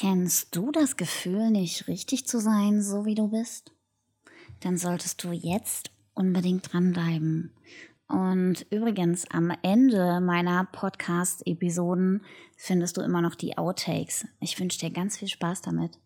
Kennst du das Gefühl, nicht richtig zu sein, so wie du bist? Dann solltest du jetzt unbedingt dranbleiben. Und übrigens, am Ende meiner Podcast-Episoden findest du immer noch die Outtakes. Ich wünsche dir ganz viel Spaß damit.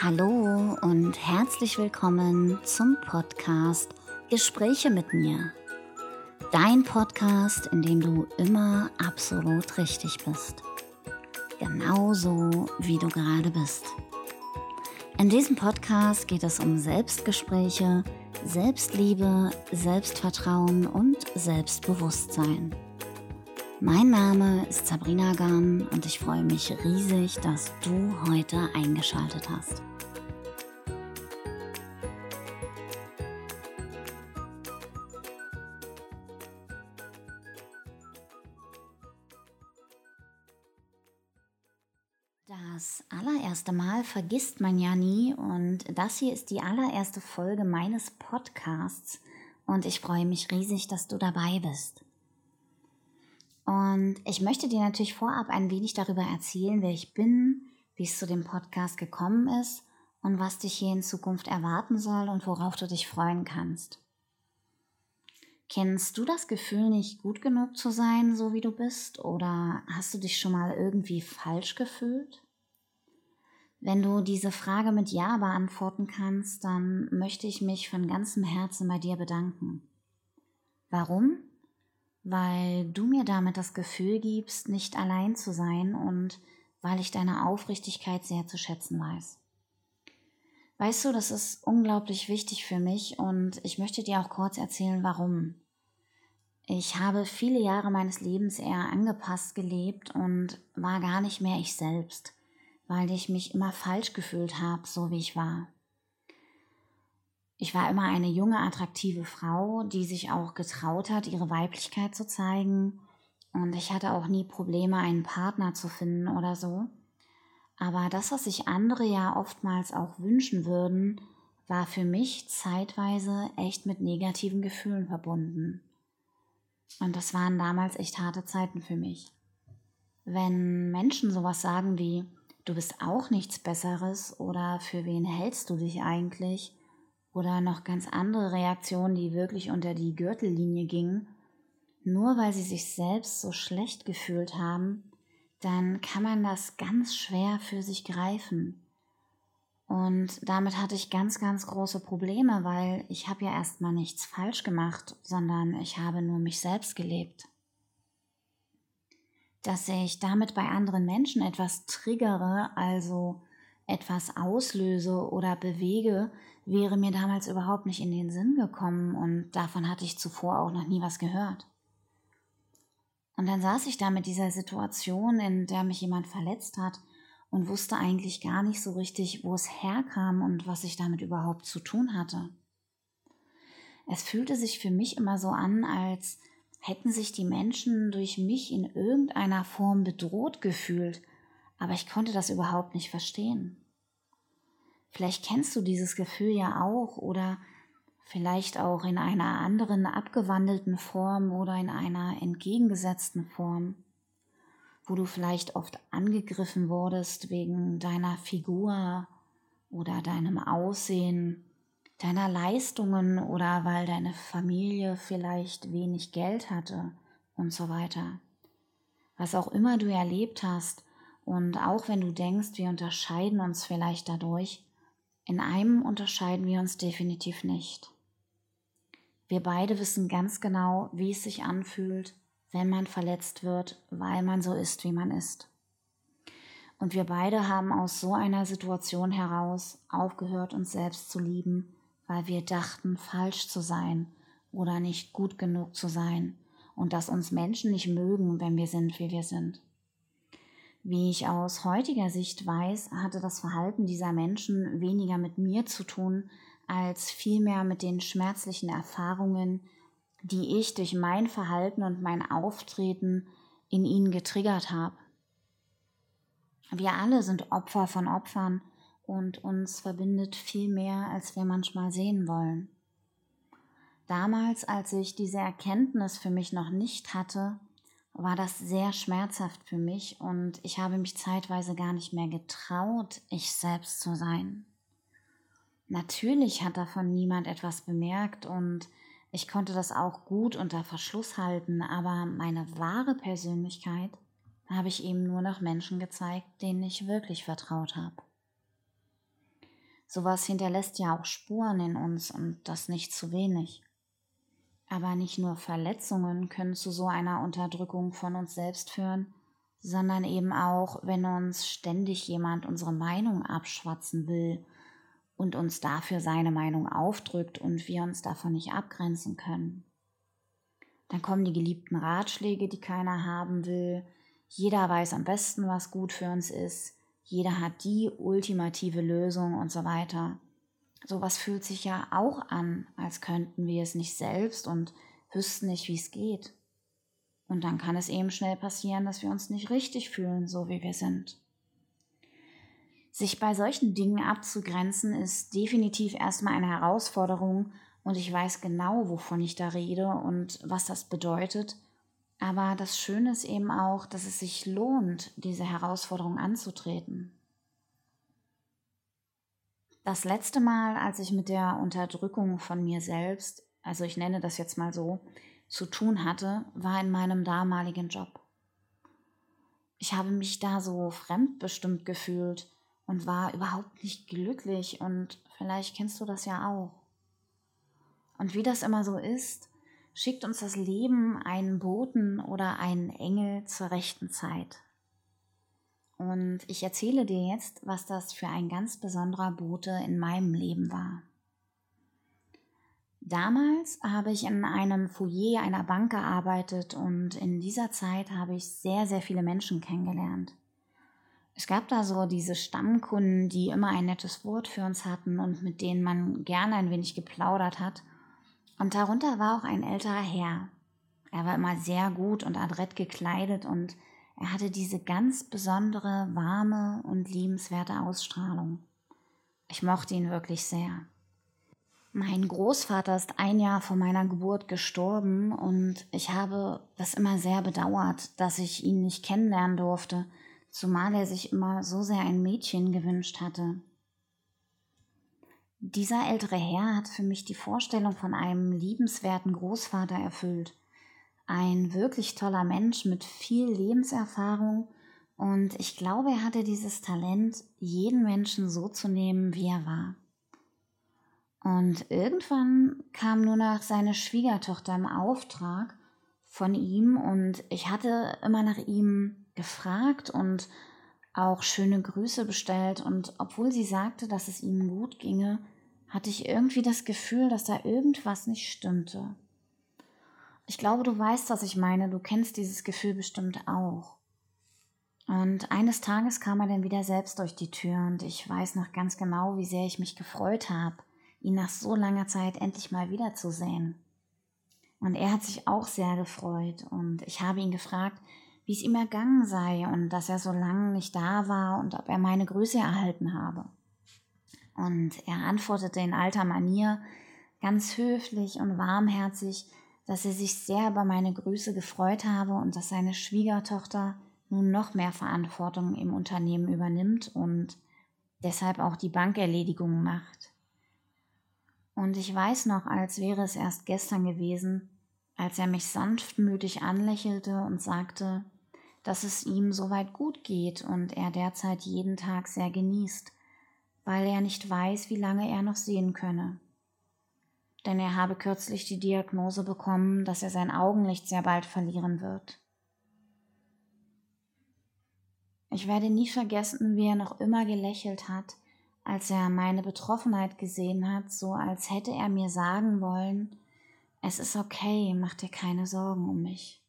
Hallo und herzlich willkommen zum Podcast Gespräche mit mir. Dein Podcast, in dem du immer absolut richtig bist. Genauso wie du gerade bist. In diesem Podcast geht es um Selbstgespräche, Selbstliebe, Selbstvertrauen und Selbstbewusstsein. Mein Name ist Sabrina Gahn und ich freue mich riesig, dass du heute eingeschaltet hast. Das allererste Mal vergisst man ja nie und das hier ist die allererste Folge meines Podcasts und ich freue mich riesig, dass du dabei bist. Und ich möchte dir natürlich vorab ein wenig darüber erzählen, wer ich bin, wie es zu dem Podcast gekommen ist und was dich hier in Zukunft erwarten soll und worauf du dich freuen kannst. Kennst du das Gefühl, nicht gut genug zu sein, so wie du bist? Oder hast du dich schon mal irgendwie falsch gefühlt? Wenn du diese Frage mit Ja beantworten kannst, dann möchte ich mich von ganzem Herzen bei dir bedanken. Warum? Weil du mir damit das Gefühl gibst, nicht allein zu sein und weil ich deine Aufrichtigkeit sehr zu schätzen weiß. Weißt du, das ist unglaublich wichtig für mich und ich möchte dir auch kurz erzählen, warum. Ich habe viele Jahre meines Lebens eher angepasst gelebt und war gar nicht mehr ich selbst, weil ich mich immer falsch gefühlt habe, so wie ich war. Ich war immer eine junge, attraktive Frau, die sich auch getraut hat, ihre Weiblichkeit zu zeigen. Und ich hatte auch nie Probleme, einen Partner zu finden oder so. Aber das, was sich andere ja oftmals auch wünschen würden, war für mich zeitweise echt mit negativen Gefühlen verbunden. Und das waren damals echt harte Zeiten für mich. Wenn Menschen sowas sagen wie, du bist auch nichts Besseres oder für wen hältst du dich eigentlich oder noch ganz andere Reaktionen, die wirklich unter die Gürtellinie gingen, nur weil sie sich selbst so schlecht gefühlt haben, dann kann man das ganz schwer für sich greifen. Und damit hatte ich ganz, ganz große Probleme, weil ich habe ja erstmal nichts falsch gemacht, sondern ich habe nur mich selbst gelebt. Dass ich damit bei anderen Menschen etwas triggere, also etwas auslöse oder bewege, wäre mir damals überhaupt nicht in den Sinn gekommen und davon hatte ich zuvor auch noch nie was gehört. Und dann saß ich da mit dieser Situation, in der mich jemand verletzt hat und wusste eigentlich gar nicht so richtig, wo es herkam und was ich damit überhaupt zu tun hatte. Es fühlte sich für mich immer so an, als hätten sich die Menschen durch mich in irgendeiner Form bedroht gefühlt, aber ich konnte das überhaupt nicht verstehen. Vielleicht kennst du dieses Gefühl ja auch oder vielleicht auch in einer anderen abgewandelten Form oder in einer entgegengesetzten Form, wo du vielleicht oft angegriffen wurdest wegen deiner Figur oder deinem Aussehen, deiner Leistungen oder weil deine Familie vielleicht wenig Geld hatte und so weiter. Was auch immer du erlebt hast und auch wenn du denkst, wir unterscheiden uns vielleicht dadurch, in einem unterscheiden wir uns definitiv nicht. Wir beide wissen ganz genau, wie es sich anfühlt, wenn man verletzt wird, weil man so ist, wie man ist. Und wir beide haben aus so einer Situation heraus aufgehört, uns selbst zu lieben, weil wir dachten, falsch zu sein oder nicht gut genug zu sein und dass uns Menschen nicht mögen, wenn wir sind, wie wir sind. Wie ich aus heutiger Sicht weiß, hatte das Verhalten dieser Menschen weniger mit mir zu tun, als vielmehr mit den schmerzlichen Erfahrungen, die ich durch mein Verhalten und mein Auftreten in ihnen getriggert habe. Wir alle sind Opfer von Opfern und uns verbindet viel mehr, als wir manchmal sehen wollen. Damals, als ich diese Erkenntnis für mich noch nicht hatte, war das sehr schmerzhaft für mich und ich habe mich zeitweise gar nicht mehr getraut, ich selbst zu sein. Natürlich hat davon niemand etwas bemerkt und ich konnte das auch gut unter Verschluss halten, aber meine wahre Persönlichkeit habe ich eben nur noch Menschen gezeigt, denen ich wirklich vertraut habe. Sowas hinterlässt ja auch Spuren in uns und das nicht zu wenig. Aber nicht nur Verletzungen können zu so einer Unterdrückung von uns selbst führen, sondern eben auch, wenn uns ständig jemand unsere Meinung abschwatzen will und uns dafür seine Meinung aufdrückt und wir uns davon nicht abgrenzen können. Dann kommen die geliebten Ratschläge, die keiner haben will. Jeder weiß am besten, was gut für uns ist. Jeder hat die ultimative Lösung und so weiter sowas fühlt sich ja auch an, als könnten wir es nicht selbst und wüssten nicht, wie es geht. Und dann kann es eben schnell passieren, dass wir uns nicht richtig fühlen, so wie wir sind. Sich bei solchen Dingen abzugrenzen, ist definitiv erstmal eine Herausforderung und ich weiß genau, wovon ich da rede und was das bedeutet. Aber das Schöne ist eben auch, dass es sich lohnt, diese Herausforderung anzutreten. Das letzte Mal, als ich mit der Unterdrückung von mir selbst, also ich nenne das jetzt mal so, zu tun hatte, war in meinem damaligen Job. Ich habe mich da so fremdbestimmt gefühlt und war überhaupt nicht glücklich und vielleicht kennst du das ja auch. Und wie das immer so ist, schickt uns das Leben einen Boten oder einen Engel zur rechten Zeit. Und ich erzähle dir jetzt, was das für ein ganz besonderer Bote in meinem Leben war. Damals habe ich in einem Foyer einer Bank gearbeitet und in dieser Zeit habe ich sehr, sehr viele Menschen kennengelernt. Es gab da so diese Stammkunden, die immer ein nettes Wort für uns hatten und mit denen man gerne ein wenig geplaudert hat. Und darunter war auch ein älterer Herr. Er war immer sehr gut und adrett gekleidet und er hatte diese ganz besondere, warme und liebenswerte Ausstrahlung. Ich mochte ihn wirklich sehr. Mein Großvater ist ein Jahr vor meiner Geburt gestorben und ich habe das immer sehr bedauert, dass ich ihn nicht kennenlernen durfte, zumal er sich immer so sehr ein Mädchen gewünscht hatte. Dieser ältere Herr hat für mich die Vorstellung von einem liebenswerten Großvater erfüllt ein wirklich toller Mensch mit viel Lebenserfahrung und ich glaube, er hatte dieses Talent, jeden Menschen so zu nehmen, wie er war. Und irgendwann kam nur noch seine Schwiegertochter im Auftrag von ihm und ich hatte immer nach ihm gefragt und auch schöne Grüße bestellt und obwohl sie sagte, dass es ihm gut ginge, hatte ich irgendwie das Gefühl, dass da irgendwas nicht stimmte. Ich glaube, du weißt, was ich meine. Du kennst dieses Gefühl bestimmt auch. Und eines Tages kam er dann wieder selbst durch die Tür und ich weiß noch ganz genau, wie sehr ich mich gefreut habe, ihn nach so langer Zeit endlich mal wiederzusehen. Und er hat sich auch sehr gefreut und ich habe ihn gefragt, wie es ihm ergangen sei und dass er so lange nicht da war und ob er meine Grüße erhalten habe. Und er antwortete in alter Manier, ganz höflich und warmherzig, dass er sich sehr über meine Grüße gefreut habe und dass seine Schwiegertochter nun noch mehr Verantwortung im Unternehmen übernimmt und deshalb auch die Bankerledigungen macht. Und ich weiß noch, als wäre es erst gestern gewesen, als er mich sanftmütig anlächelte und sagte, dass es ihm soweit gut geht und er derzeit jeden Tag sehr genießt, weil er nicht weiß, wie lange er noch sehen könne denn er habe kürzlich die Diagnose bekommen, dass er sein Augenlicht sehr bald verlieren wird. Ich werde nie vergessen, wie er noch immer gelächelt hat, als er meine Betroffenheit gesehen hat, so als hätte er mir sagen wollen, es ist okay, mach dir keine Sorgen um mich.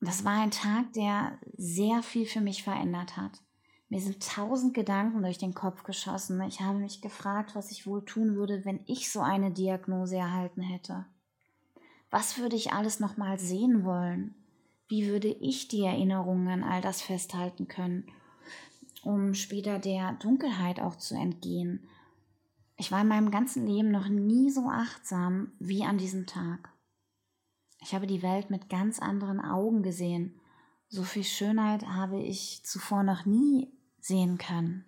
Das war ein Tag, der sehr viel für mich verändert hat. Mir sind tausend Gedanken durch den Kopf geschossen. Ich habe mich gefragt, was ich wohl tun würde, wenn ich so eine Diagnose erhalten hätte. Was würde ich alles nochmal sehen wollen? Wie würde ich die Erinnerungen an all das festhalten können, um später der Dunkelheit auch zu entgehen? Ich war in meinem ganzen Leben noch nie so achtsam wie an diesem Tag. Ich habe die Welt mit ganz anderen Augen gesehen. So viel Schönheit habe ich zuvor noch nie sehen können.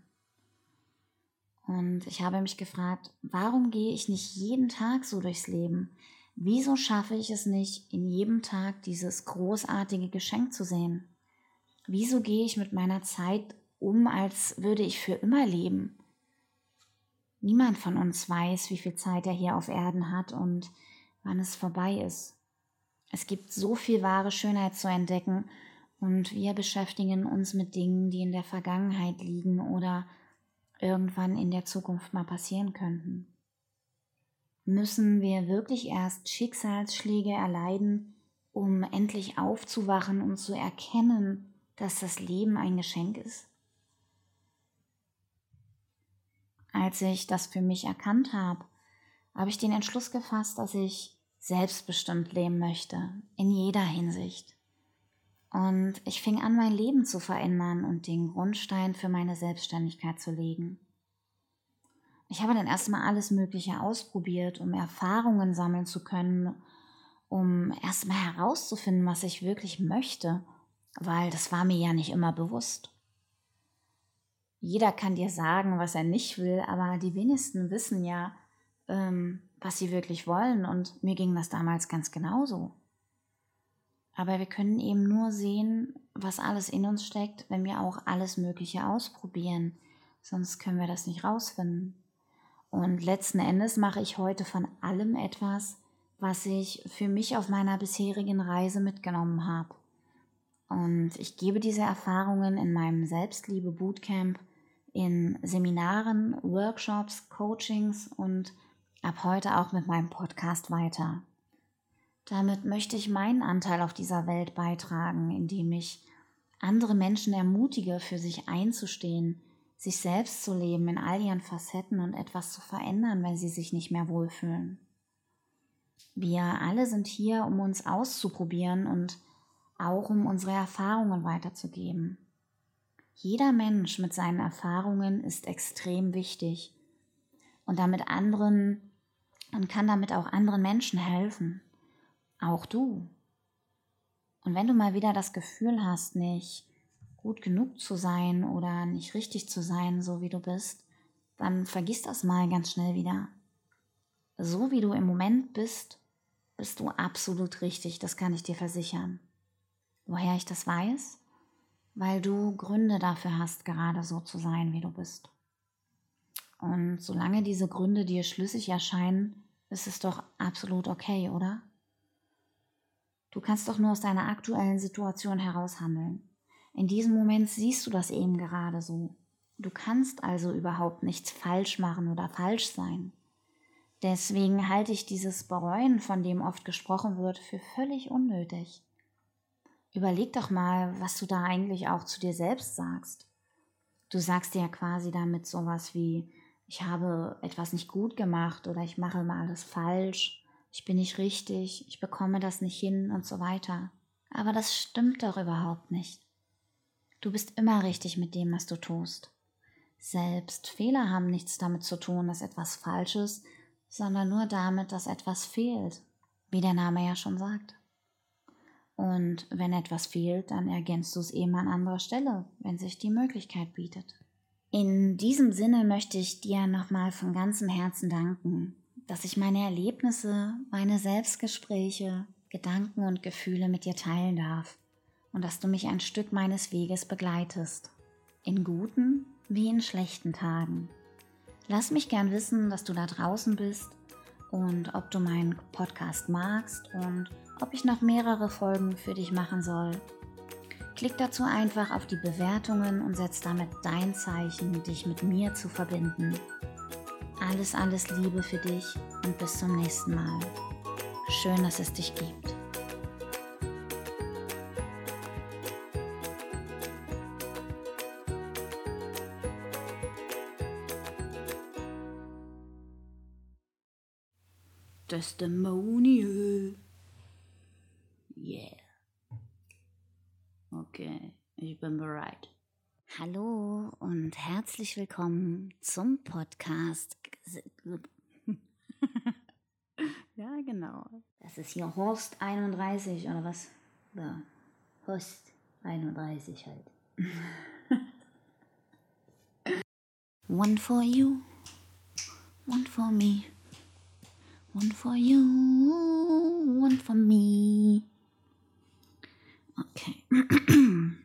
Und ich habe mich gefragt, warum gehe ich nicht jeden Tag so durchs Leben? Wieso schaffe ich es nicht, in jedem Tag dieses großartige Geschenk zu sehen? Wieso gehe ich mit meiner Zeit um, als würde ich für immer leben? Niemand von uns weiß, wie viel Zeit er hier auf Erden hat und wann es vorbei ist. Es gibt so viel wahre Schönheit zu entdecken und wir beschäftigen uns mit Dingen, die in der Vergangenheit liegen oder irgendwann in der Zukunft mal passieren könnten. Müssen wir wirklich erst Schicksalsschläge erleiden, um endlich aufzuwachen und zu erkennen, dass das Leben ein Geschenk ist? Als ich das für mich erkannt habe, habe ich den Entschluss gefasst, dass ich selbstbestimmt leben möchte, in jeder Hinsicht. Und ich fing an, mein Leben zu verändern und den Grundstein für meine Selbstständigkeit zu legen. Ich habe dann erstmal alles Mögliche ausprobiert, um Erfahrungen sammeln zu können, um erstmal herauszufinden, was ich wirklich möchte, weil das war mir ja nicht immer bewusst. Jeder kann dir sagen, was er nicht will, aber die wenigsten wissen ja, ähm, was sie wirklich wollen. Und mir ging das damals ganz genauso. Aber wir können eben nur sehen, was alles in uns steckt, wenn wir auch alles Mögliche ausprobieren. Sonst können wir das nicht rausfinden. Und letzten Endes mache ich heute von allem etwas, was ich für mich auf meiner bisherigen Reise mitgenommen habe. Und ich gebe diese Erfahrungen in meinem Selbstliebe Bootcamp, in Seminaren, Workshops, Coachings und ab heute auch mit meinem Podcast weiter. Damit möchte ich meinen Anteil auf dieser Welt beitragen, indem ich andere Menschen ermutige, für sich einzustehen, sich selbst zu leben in all ihren Facetten und etwas zu verändern, wenn sie sich nicht mehr wohlfühlen. Wir alle sind hier, um uns auszuprobieren und auch um unsere Erfahrungen weiterzugeben. Jeder Mensch mit seinen Erfahrungen ist extrem wichtig und damit anderen und kann damit auch anderen Menschen helfen. Auch du. Und wenn du mal wieder das Gefühl hast, nicht gut genug zu sein oder nicht richtig zu sein, so wie du bist, dann vergiss das mal ganz schnell wieder. So wie du im Moment bist, bist du absolut richtig, das kann ich dir versichern. Woher ich das weiß? Weil du Gründe dafür hast, gerade so zu sein, wie du bist. Und solange diese Gründe dir schlüssig erscheinen, ist es doch absolut okay, oder? Du kannst doch nur aus deiner aktuellen Situation heraus handeln. In diesem Moment siehst du das eben gerade so. Du kannst also überhaupt nichts falsch machen oder falsch sein. Deswegen halte ich dieses Bereuen, von dem oft gesprochen wird, für völlig unnötig. Überleg doch mal, was du da eigentlich auch zu dir selbst sagst. Du sagst dir ja quasi damit sowas wie, ich habe etwas nicht gut gemacht oder ich mache mal alles falsch ich bin nicht richtig, ich bekomme das nicht hin und so weiter. Aber das stimmt doch überhaupt nicht. Du bist immer richtig mit dem, was du tust. Selbst Fehler haben nichts damit zu tun, dass etwas falsch ist, sondern nur damit, dass etwas fehlt, wie der Name ja schon sagt. Und wenn etwas fehlt, dann ergänzt du es eben an anderer Stelle, wenn sich die Möglichkeit bietet. In diesem Sinne möchte ich dir nochmal von ganzem Herzen danken, dass ich meine Erlebnisse, meine Selbstgespräche, Gedanken und Gefühle mit dir teilen darf und dass du mich ein Stück meines Weges begleitest, in guten wie in schlechten Tagen. Lass mich gern wissen, dass du da draußen bist und ob du meinen Podcast magst und ob ich noch mehrere Folgen für dich machen soll. Klick dazu einfach auf die Bewertungen und setz damit dein Zeichen, dich mit mir zu verbinden. Alles, alles Liebe für dich und bis zum nächsten Mal. Schön, dass es dich gibt. Testimonial. Yeah. Okay, ich bin bereit. Hallo und herzlich willkommen zum Podcast. ja, genau. Das ist hier Horst 31 oder was? Ja. Horst 31 halt. one for you, one for me. One for you, one for me. Okay.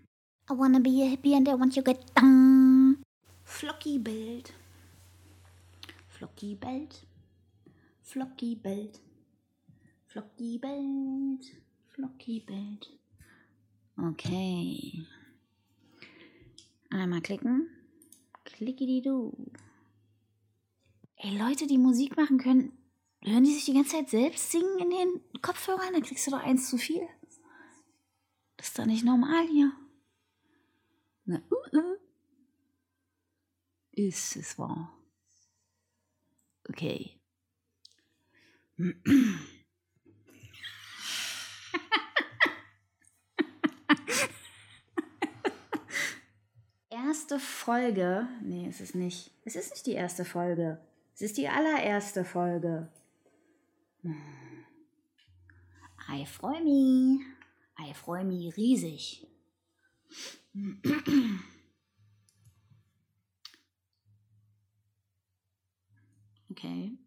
I wanna be a hippie and I want you get down. Flocky bellt. Flocky bellt. Flocky bellt. Flocky bellt. Flocky bellt. Okay. Einmal klicken. Klicki-di-du. Ey, Leute, die Musik machen können, hören die sich die ganze Zeit selbst singen in den Kopfhörern? Dann kriegst du doch eins zu viel. Das ist doch nicht normal hier. Na, uh, uh. Ist es wahr? Okay. erste Folge. Nee, es ist nicht. Es ist nicht die erste Folge. Es ist die allererste Folge. Ich freue mich. Ich freue mich riesig. Okay.